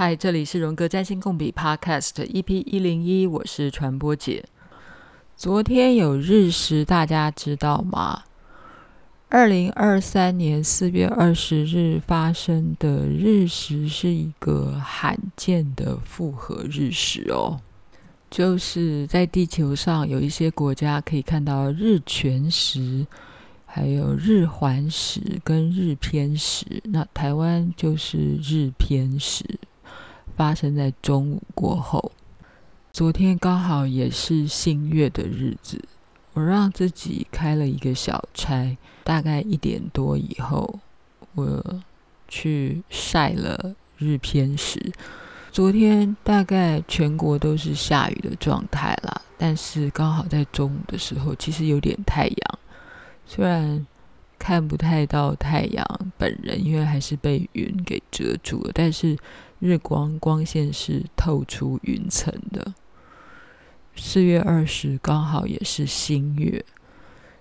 嗨，这里是荣格占星共笔 Podcast EP 一零一，我是传播姐。昨天有日食，大家知道吗？二零二三年四月二十日发生的日食是一个罕见的复合日食哦，就是在地球上有一些国家可以看到日全食，还有日环食跟日偏食，那台湾就是日偏食。发生在中午过后，昨天刚好也是新月的日子，我让自己开了一个小差，大概一点多以后，我去晒了日偏食。昨天大概全国都是下雨的状态啦，但是刚好在中午的时候，其实有点太阳，虽然看不太到太阳本人，因为还是被云给遮住了，但是。日光光线是透出云层的。四月二十刚好也是新月，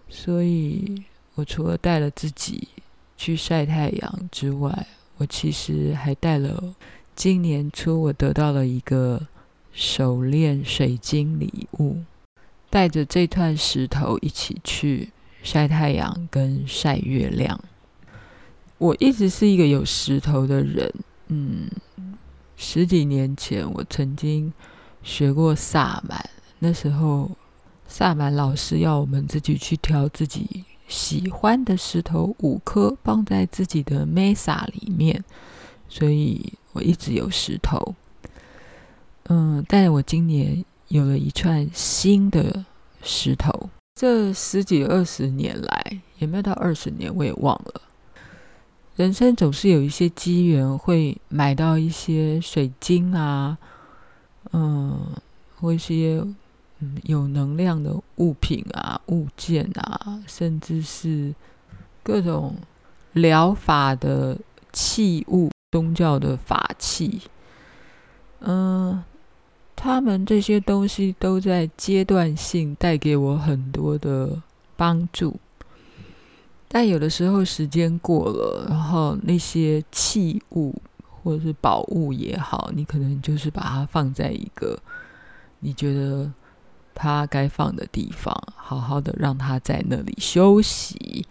所以我除了带了自己去晒太阳之外，我其实还带了今年初我得到了一个手链水晶礼物，带着这串石头一起去晒太阳跟晒月亮。我一直是一个有石头的人，嗯。十几年前，我曾经学过萨满。那时候，萨满老师要我们自己去挑自己喜欢的石头五颗，放在自己的 Mesa 里面。所以我一直有石头。嗯，但我今年有了一串新的石头。这十几二十年来，也没有到二十年，我也忘了。人生总是有一些机缘，会买到一些水晶啊，嗯，或一些嗯有能量的物品啊、物件啊，甚至是各种疗法的器物、宗教的法器，嗯，他们这些东西都在阶段性带给我很多的帮助。但有的时候时间过了，然后那些器物或者是宝物也好，你可能就是把它放在一个你觉得它该放的地方，好好的让它在那里休息，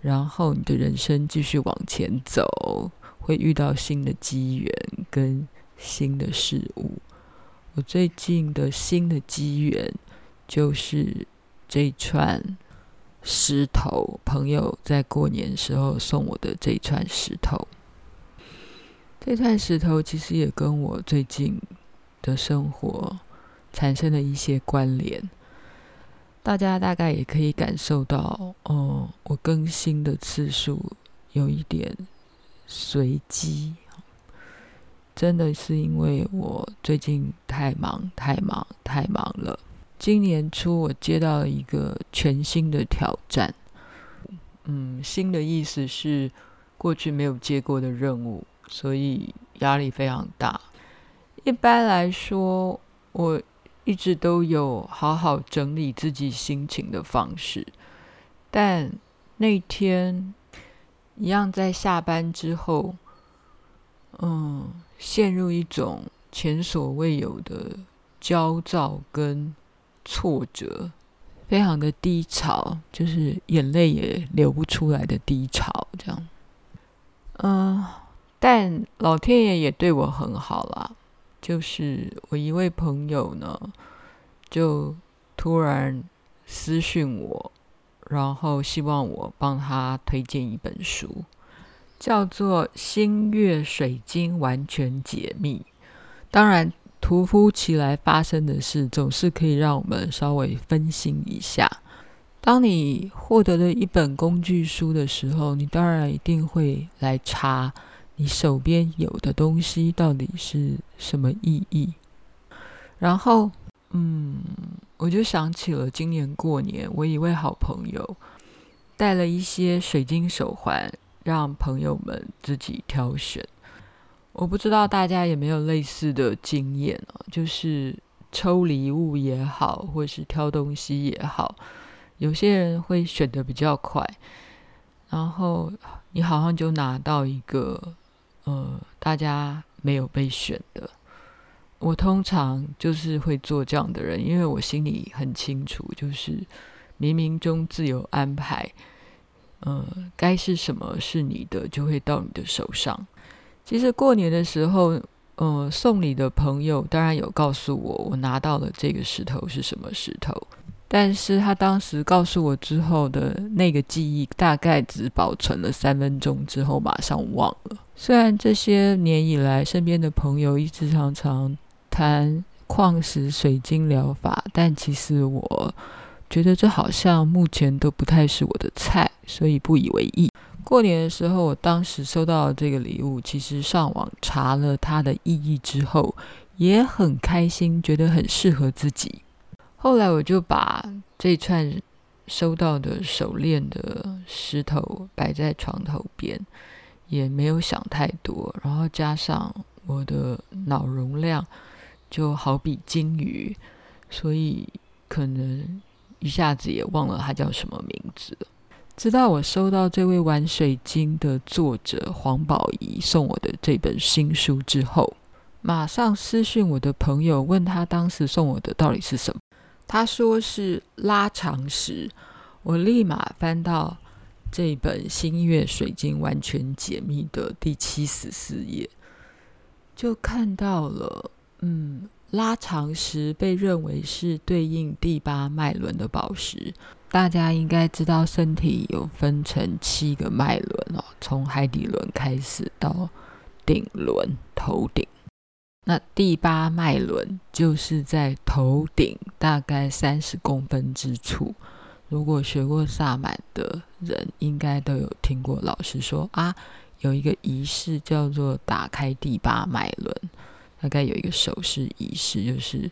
然后你的人生继续往前走，会遇到新的机缘跟新的事物。我最近的新的机缘就是这一串。石头，朋友在过年时候送我的这串石头，这串石头其实也跟我最近的生活产生了一些关联。大家大概也可以感受到，哦，我更新的次数有一点随机，真的是因为我最近太忙、太忙、太忙了。今年初，我接到一个全新的挑战。嗯，新的意思是过去没有接过的任务，所以压力非常大。一般来说，我一直都有好好整理自己心情的方式，但那天一样在下班之后，嗯，陷入一种前所未有的焦躁跟。挫折，非常的低潮，就是眼泪也流不出来的低潮，这样。嗯、但老天爷也对我很好啦，就是我一位朋友呢，就突然私讯我，然后希望我帮他推荐一本书，叫做《星月水晶完全解密》，当然。突如其来发生的事，总是可以让我们稍微分心一下。当你获得了一本工具书的时候，你当然一定会来查你手边有的东西到底是什么意义。然后，嗯，我就想起了今年过年，我一位好朋友带了一些水晶手环，让朋友们自己挑选。我不知道大家有没有类似的经验哦，就是抽礼物也好，或是挑东西也好，有些人会选得比较快，然后你好像就拿到一个呃大家没有被选的。我通常就是会做这样的人，因为我心里很清楚，就是冥冥中自有安排。呃，该是什么是你的，就会到你的手上。其实过年的时候，呃，送礼的朋友当然有告诉我，我拿到了这个石头是什么石头。但是他当时告诉我之后的那个记忆，大概只保存了三分钟之后，马上忘了。虽然这些年以来，身边的朋友一直常常谈矿石水晶疗法，但其实我觉得这好像目前都不太是我的菜，所以不以为意。过年的时候，我当时收到这个礼物，其实上网查了它的意义之后，也很开心，觉得很适合自己。后来我就把这串收到的手链的石头摆在床头边，也没有想太多。然后加上我的脑容量就好比金鱼，所以可能一下子也忘了他叫什么名字。直到我收到这位玩水晶的作者黄宝仪送我的这本新书之后，马上私讯我的朋友，问他当时送我的到底是什么。他说是拉长石，我立马翻到这本新月水晶完全解密的第七十四页，就看到了，嗯，拉长石被认为是对应第八脉轮的宝石。大家应该知道，身体有分成七个脉轮哦，从海底轮开始到顶轮头顶。那第八脉轮就是在头顶大概三十公分之处。如果学过萨满的人，应该都有听过老师说啊，有一个仪式叫做打开第八脉轮，大概有一个手势仪式，就是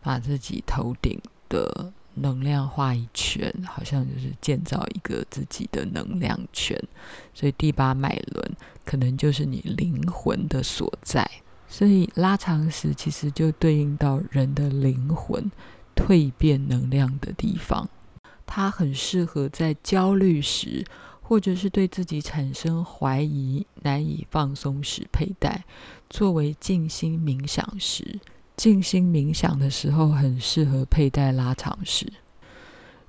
把自己头顶的能量画一圈，好像就是建造一个自己的能量圈。所以第八脉轮可能就是你灵魂的所在。所以拉长石其实就对应到人的灵魂蜕变能量的地方，它很适合在焦虑时，或者是对自己产生怀疑、难以放松时佩戴。作为静心冥想时，静心冥想的时候很适合佩戴拉长石。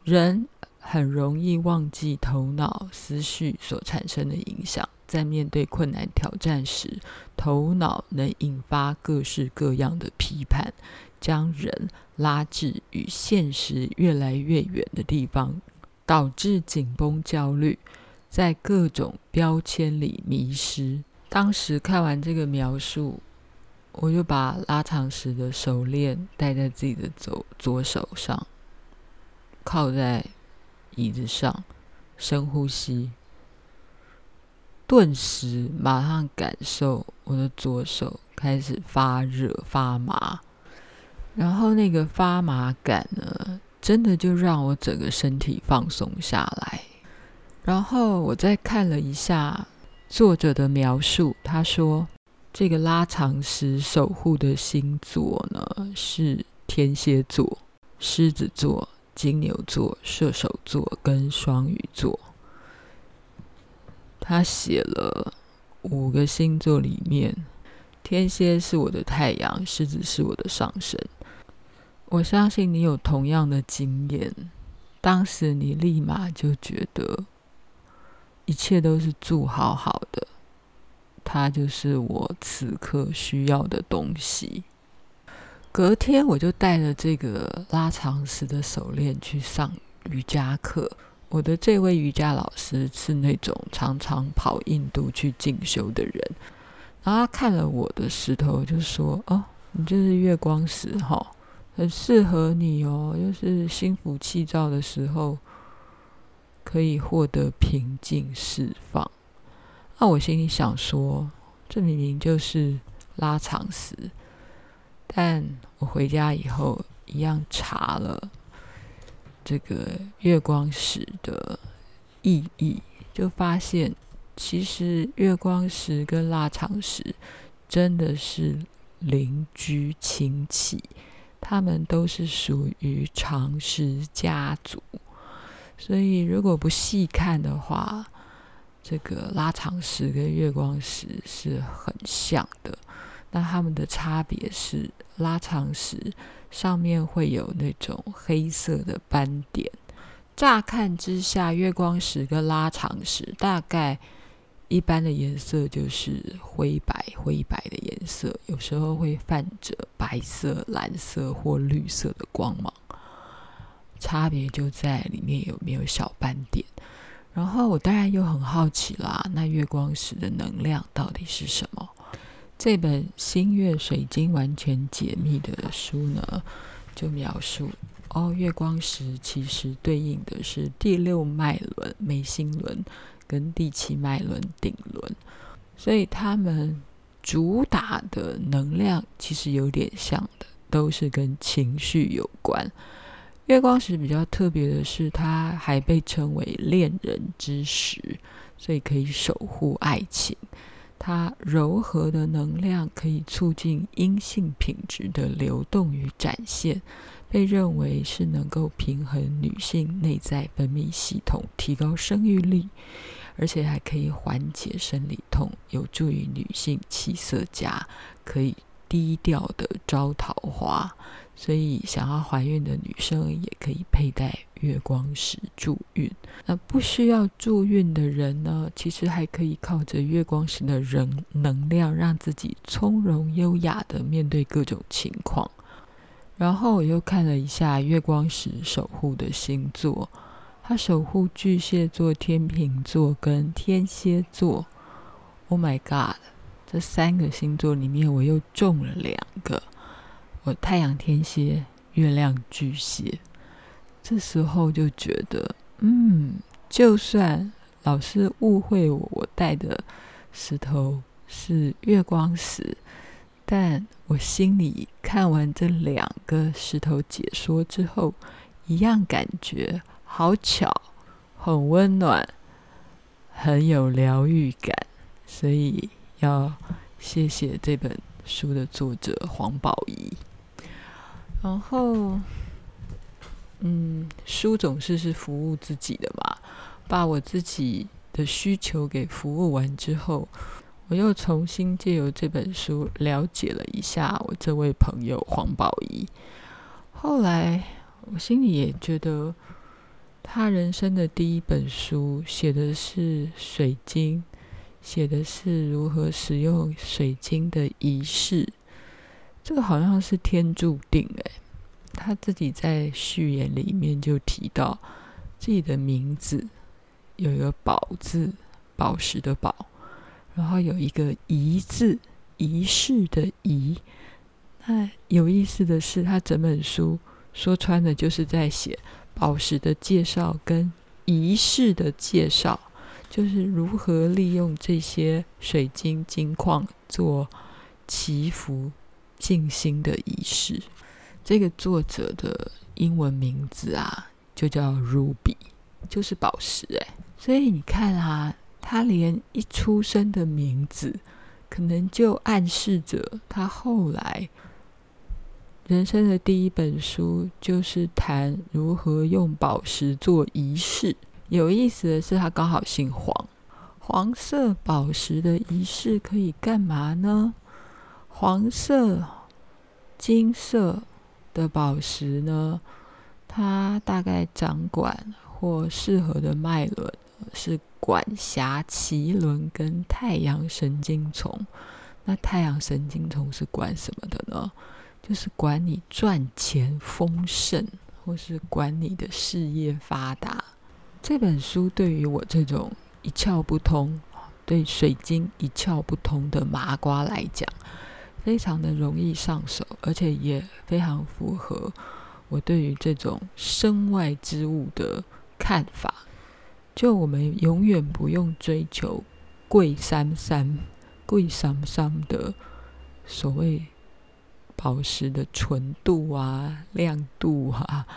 人很容易忘记头脑思绪所产生的影响。在面对困难挑战时，头脑能引发各式各样的批判，将人拉至与现实越来越远的地方，导致紧绷、焦虑，在各种标签里迷失。当时看完这个描述，我就把拉长石的手链戴在自己的左左手上，靠在椅子上，深呼吸。顿时，马上感受我的左手开始发热、发麻，然后那个发麻感呢，真的就让我整个身体放松下来。然后我再看了一下作者的描述，他说这个拉长时守护的星座呢是天蝎座、狮子座、金牛座、射手座跟双鱼座。他写了五个星座里面，天蝎是我的太阳，狮子是我的上升。我相信你有同样的经验，当时你立马就觉得一切都是住好好的，它就是我此刻需要的东西。隔天我就带着这个拉长石的手链去上瑜伽课。我的这位瑜伽老师是那种常常跑印度去进修的人，然后他看了我的石头，就说：“哦，你这是月光石哈，很适合你哦，就是心浮气躁的时候可以获得平静释放。”那我心里想说，这明明就是拉长石，但我回家以后一样查了。这个月光石的意义，就发现其实月光石跟拉长石真的是邻居亲戚，他们都是属于长石家族。所以如果不细看的话，这个拉长石跟月光石是很像的。那它们的差别是，拉长石上面会有那种黑色的斑点。乍看之下，月光石跟拉长石大概一般的颜色就是灰白灰白的颜色，有时候会泛着白色、蓝色或绿色的光芒。差别就在里面有没有小斑点。然后我当然又很好奇啦，那月光石的能量到底是什么？这本《星月水晶完全解密》的书呢，就描述。哦，月光石其实对应的是第六脉轮眉心轮跟第七脉轮顶轮，所以它们主打的能量其实有点像的，都是跟情绪有关。月光石比较特别的是，它还被称为恋人之石，所以可以守护爱情。它柔和的能量可以促进阴性品质的流动与展现。被认为是能够平衡女性内在分泌系统，提高生育力，而且还可以缓解生理痛，有助于女性气色佳，可以低调的招桃花。所以，想要怀孕的女生也可以佩戴月光石助孕。那不需要助孕的人呢，其实还可以靠着月光石的人能量，让自己从容优雅的面对各种情况。然后我又看了一下月光石守护的星座，它守护巨蟹座、天秤座跟天蝎座。Oh my god！这三个星座里面，我又中了两个。我太阳天蝎，月亮巨蟹。这时候就觉得，嗯，就算老师误会我，我带的石头是月光石。但我心里看完这两个石头解说之后，一样感觉好巧，很温暖，很有疗愈感，所以要谢谢这本书的作者黄宝仪。然后，嗯，书总是是服务自己的嘛，把我自己的需求给服务完之后。我又重新借由这本书了解了一下我这位朋友黄宝仪。后来我心里也觉得，他人生的第一本书写的是水晶，写的是如何使用水晶的仪式。这个好像是天注定哎。他自己在序言里面就提到，自己的名字有一个“宝”字，宝石的“宝”。然后有一个仪字，仪式的仪。那有意思的是，他整本书说穿了就是在写宝石的介绍跟仪式的介绍，就是如何利用这些水晶金矿做祈福、静心的仪式。这个作者的英文名字啊，就叫 Ruby，就是宝石哎。所以你看啊。他连一出生的名字，可能就暗示着他后来人生的第一本书就是谈如何用宝石做仪式。有意思的是，他刚好姓黄。黄色宝石的仪式可以干嘛呢？黄色、金色的宝石呢？它大概掌管或适合的脉轮。是管辖脐轮跟太阳神经丛。那太阳神经丛是管什么的呢？就是管你赚钱丰盛，或是管你的事业发达。这本书对于我这种一窍不通、对水晶一窍不通的麻瓜来讲，非常的容易上手，而且也非常符合我对于这种身外之物的看法。就我们永远不用追求贵三三、贵三三的所谓宝石的纯度啊、亮度啊，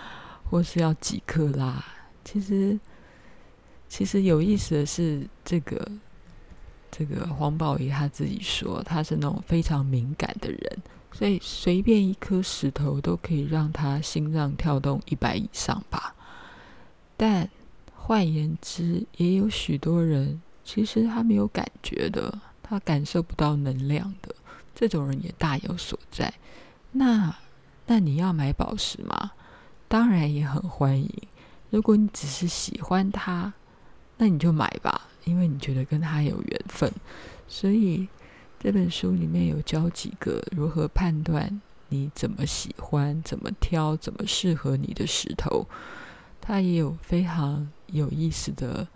或是要几克拉。其实，其实有意思的是，这个这个黄宝仪他自己说，他是那种非常敏感的人，所以随便一颗石头都可以让他心脏跳动一百以上吧。但换言之，也有许多人其实他没有感觉的，他感受不到能量的，这种人也大有所在。那那你要买宝石吗？当然也很欢迎。如果你只是喜欢他，那你就买吧，因为你觉得跟他有缘分。所以这本书里面有教几个如何判断你怎么喜欢、怎么挑、怎么适合你的石头。它也有非常有意思的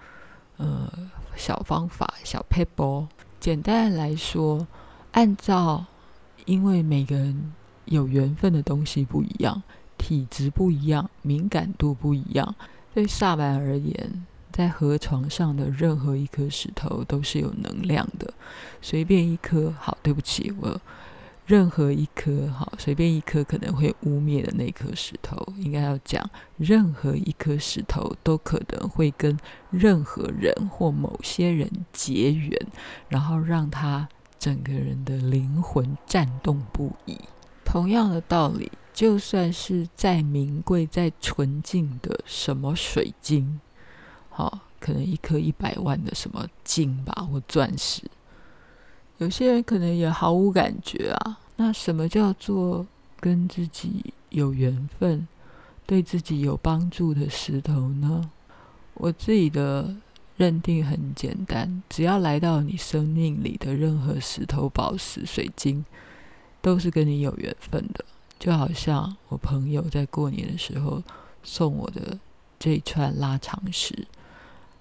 呃小方法、小撇步。简单来说，按照因为每个人有缘分的东西不一样。体质不一样，敏感度不一样。对萨满而言，在河床上的任何一颗石头都是有能量的。随便一颗，好，对不起，我任何一颗，好，随便一颗可能会污蔑的那颗石头，应该要讲，任何一颗石头都可能会跟任何人或某些人结缘，然后让他整个人的灵魂颤动不已。同样的道理。就算是再名贵、再纯净的什么水晶，好，可能一颗一百万的什么金吧，或钻石，有些人可能也毫无感觉啊。那什么叫做跟自己有缘分、对自己有帮助的石头呢？我自己的认定很简单，只要来到你生命里的任何石头、宝石、水晶，都是跟你有缘分的。就好像我朋友在过年的时候送我的这一串拉长石，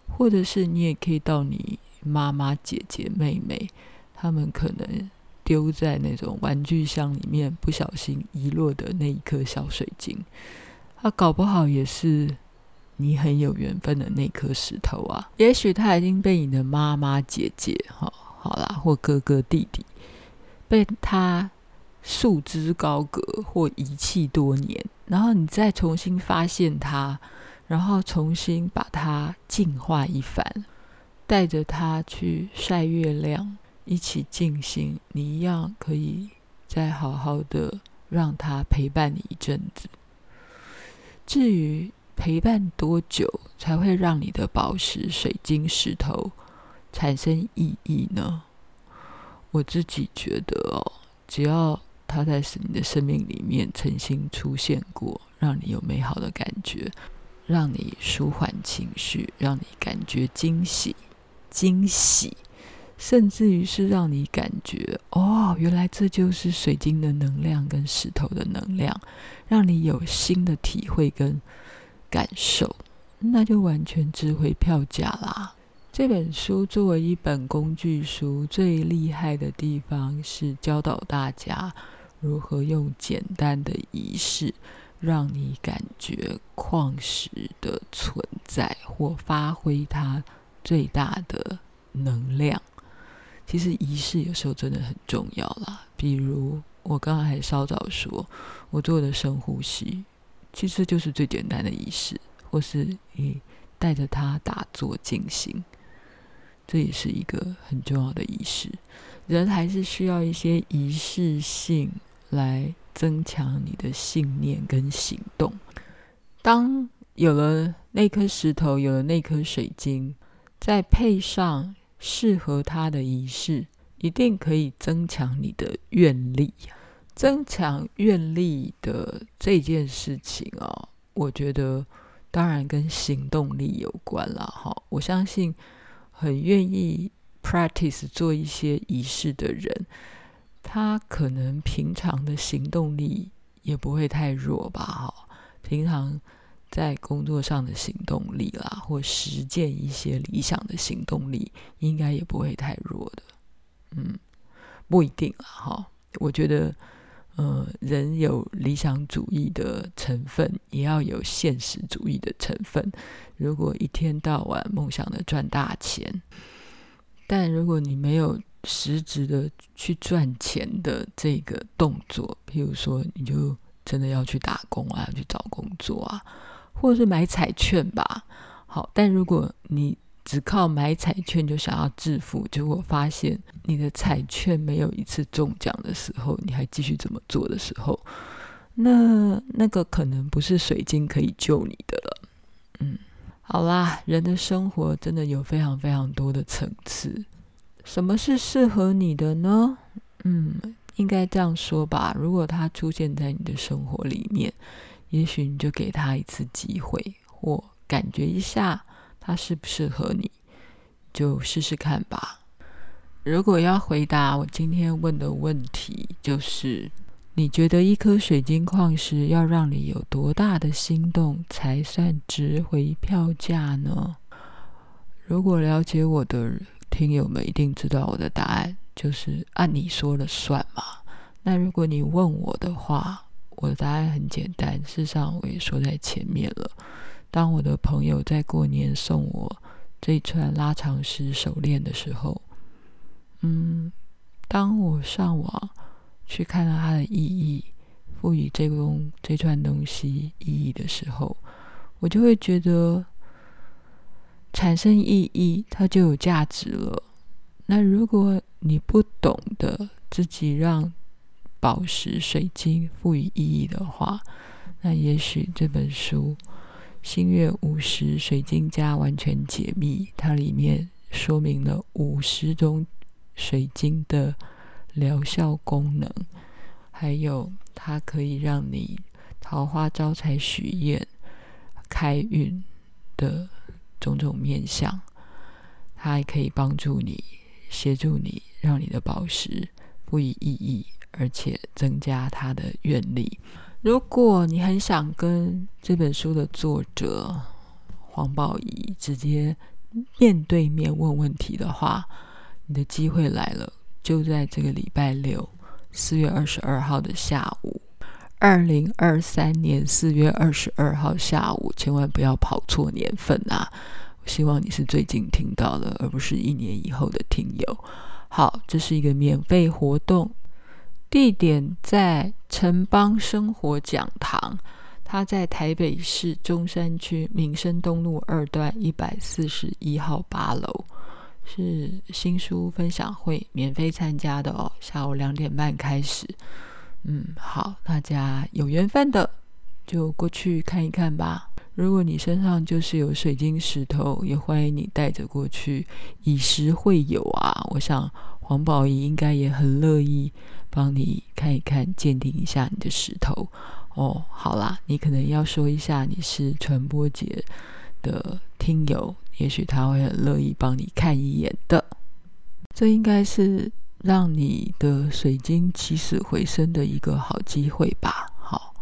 或者是你也可以到你妈妈、姐姐、妹妹，他们可能丢在那种玩具箱里面不小心遗落的那一颗小水晶，它搞不好也是你很有缘分的那颗石头啊。也许它已经被你的妈妈、姐姐，哈，好啦，或哥哥、弟弟被他。束之高阁或遗弃多年，然后你再重新发现它，然后重新把它净化一番，带着它去晒月亮，一起静心，你一样可以再好好的让它陪伴你一阵子。至于陪伴多久才会让你的宝石、水晶、石头产生意义呢？我自己觉得哦，只要它在你的生命里面曾经出现过，让你有美好的感觉，让你舒缓情绪，让你感觉惊喜、惊喜，甚至于是让你感觉哦，原来这就是水晶的能量跟石头的能量，让你有新的体会跟感受，那就完全值回票价啦。这本书作为一本工具书，最厉害的地方是教导大家。如何用简单的仪式，让你感觉矿石的存在或发挥它最大的能量？其实仪式有时候真的很重要啦。比如我刚刚还稍早说，我做的深呼吸，其实就是最简单的仪式，或是你带着它打坐静心，这也是一个很重要的仪式。人还是需要一些仪式性。来增强你的信念跟行动。当有了那颗石头，有了那颗水晶，再配上适合它的仪式，一定可以增强你的愿力。增强愿力的这件事情哦，我觉得当然跟行动力有关了。哈，我相信很愿意 practice 做一些仪式的人。他可能平常的行动力也不会太弱吧？哈，平常在工作上的行动力啦，或实践一些理想的行动力，应该也不会太弱的。嗯，不一定啦，哈。我觉得，呃，人有理想主义的成分，也要有现实主义的成分。如果一天到晚梦想着赚大钱，但如果你没有实质的去赚钱的这个动作，譬如说，你就真的要去打工啊，去找工作啊，或者是买彩券吧。好，但如果你只靠买彩券就想要致富，结果发现你的彩券没有一次中奖的时候，你还继续这么做的时候，那那个可能不是水晶可以救你的了。嗯，好啦，人的生活真的有非常非常多的层次。什么是适合你的呢？嗯，应该这样说吧。如果他出现在你的生活里面，也许你就给他一次机会，或感觉一下他适不适合你，就试试看吧。如果要回答我今天问的问题，就是。你觉得一颗水晶矿石要让你有多大的心动才算值回票价呢？如果了解我的听友们一定知道我的答案，就是按你说了算嘛。那如果你问我的话，我的答案很简单，事实上我也说在前面了。当我的朋友在过年送我这一串拉长石手链的时候，嗯，当我上网。去看到它的意义，赋予这个这串东西意义的时候，我就会觉得产生意义，它就有价值了。那如果你不懂得自己让宝石、水晶赋予意义的话，那也许这本书《星月五十水晶家完全解密》，它里面说明了五十种水晶的。疗效功能，还有它可以让你桃花招财、许愿、开运的种种面向，它还可以帮助你、协助你，让你的宝石赋予意义，而且增加它的愿力。如果你很想跟这本书的作者黄宝仪直接面对面问问题的话，你的机会来了。就在这个礼拜六，四月二十二号的下午，二零二三年四月二十二号下午，千万不要跑错年份啊！我希望你是最近听到的，而不是一年以后的听友。好，这是一个免费活动，地点在城邦生活讲堂，它在台北市中山区民生东路二段一百四十一号八楼。是新书分享会，免费参加的哦。下午两点半开始。嗯，好，大家有缘分的就过去看一看吧。如果你身上就是有水晶石头，也欢迎你带着过去，以石会友啊。我想黄宝仪应该也很乐意帮你看一看，鉴定一下你的石头。哦，好啦，你可能要说一下你是传播节的听友。也许他会很乐意帮你看一眼的，这应该是让你的水晶起死回生的一个好机会吧。好，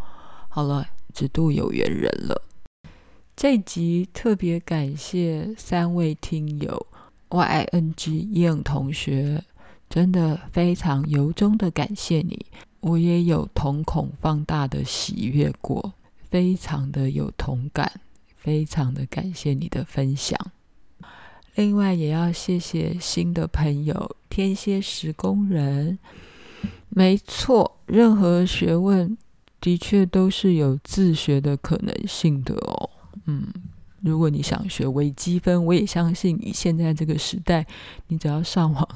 好了，只渡有缘人了。这集特别感谢三位听友，Y I N G 燕同学，真的非常由衷的感谢你。我也有瞳孔放大的喜悦过，非常的有同感。非常的感谢你的分享，另外也要谢谢新的朋友天蝎石工人。没错，任何学问的确都是有自学的可能性的哦。嗯，如果你想学微积分，我也相信你现在这个时代，你只要上网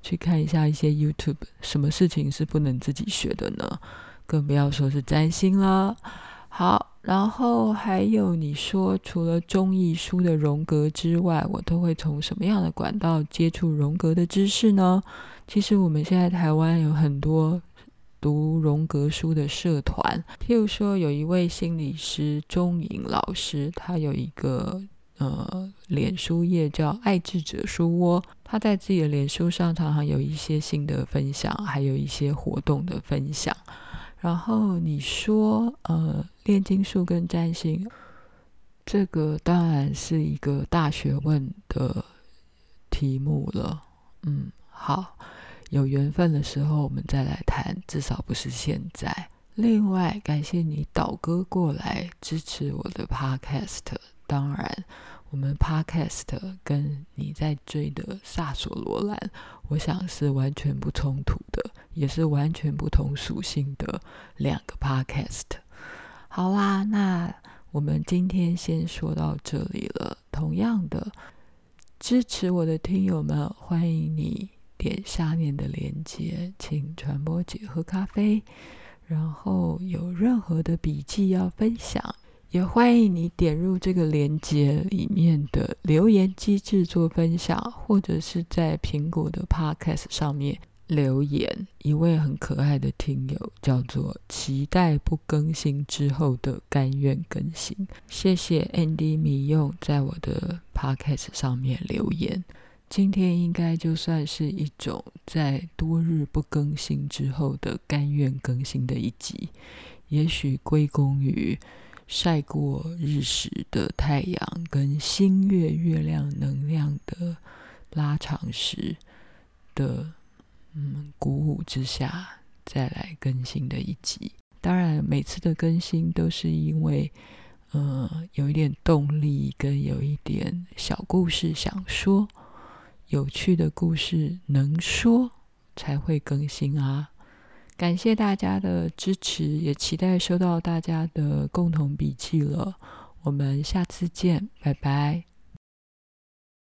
去看一下一些 YouTube，什么事情是不能自己学的呢？更不要说是占星了。好。然后还有你说，除了中译书的荣格之外，我都会从什么样的管道接触荣格的知识呢？其实我们现在台湾有很多读荣格书的社团，譬如说有一位心理师钟颖老师，他有一个呃脸书页叫爱智者书窝，他在自己的脸书上常常有一些心得分享，还有一些活动的分享。然后你说，呃，炼金术跟占星，这个当然是一个大学问的题目了。嗯，好，有缘分的时候我们再来谈，至少不是现在。另外，感谢你倒戈过来支持我的 Podcast。当然，我们 Podcast 跟你在追的萨索罗兰，我想是完全不冲突的。也是完全不同属性的两个 podcast。好啦，那我们今天先说到这里了。同样的，支持我的听友们，欢迎你点下面的链接，请传播姐喝咖啡。然后有任何的笔记要分享，也欢迎你点入这个链接里面的留言机制做分享，或者是在苹果的 Podcast 上面留言。一位很可爱的听友叫做“期待不更新之后的甘愿更新”，谢谢 Andy 米用在我的 Podcast 上面留言。今天应该就算是一种在多日不更新之后的甘愿更新的一集，也许归功于。晒过日食的太阳跟新月月亮能量的拉长时的嗯鼓舞之下，再来更新的一集。当然，每次的更新都是因为呃有一点动力跟有一点小故事想说，有趣的故事能说才会更新啊。感谢大家的支持，也期待收到大家的共同笔记了。我们下次见，拜拜。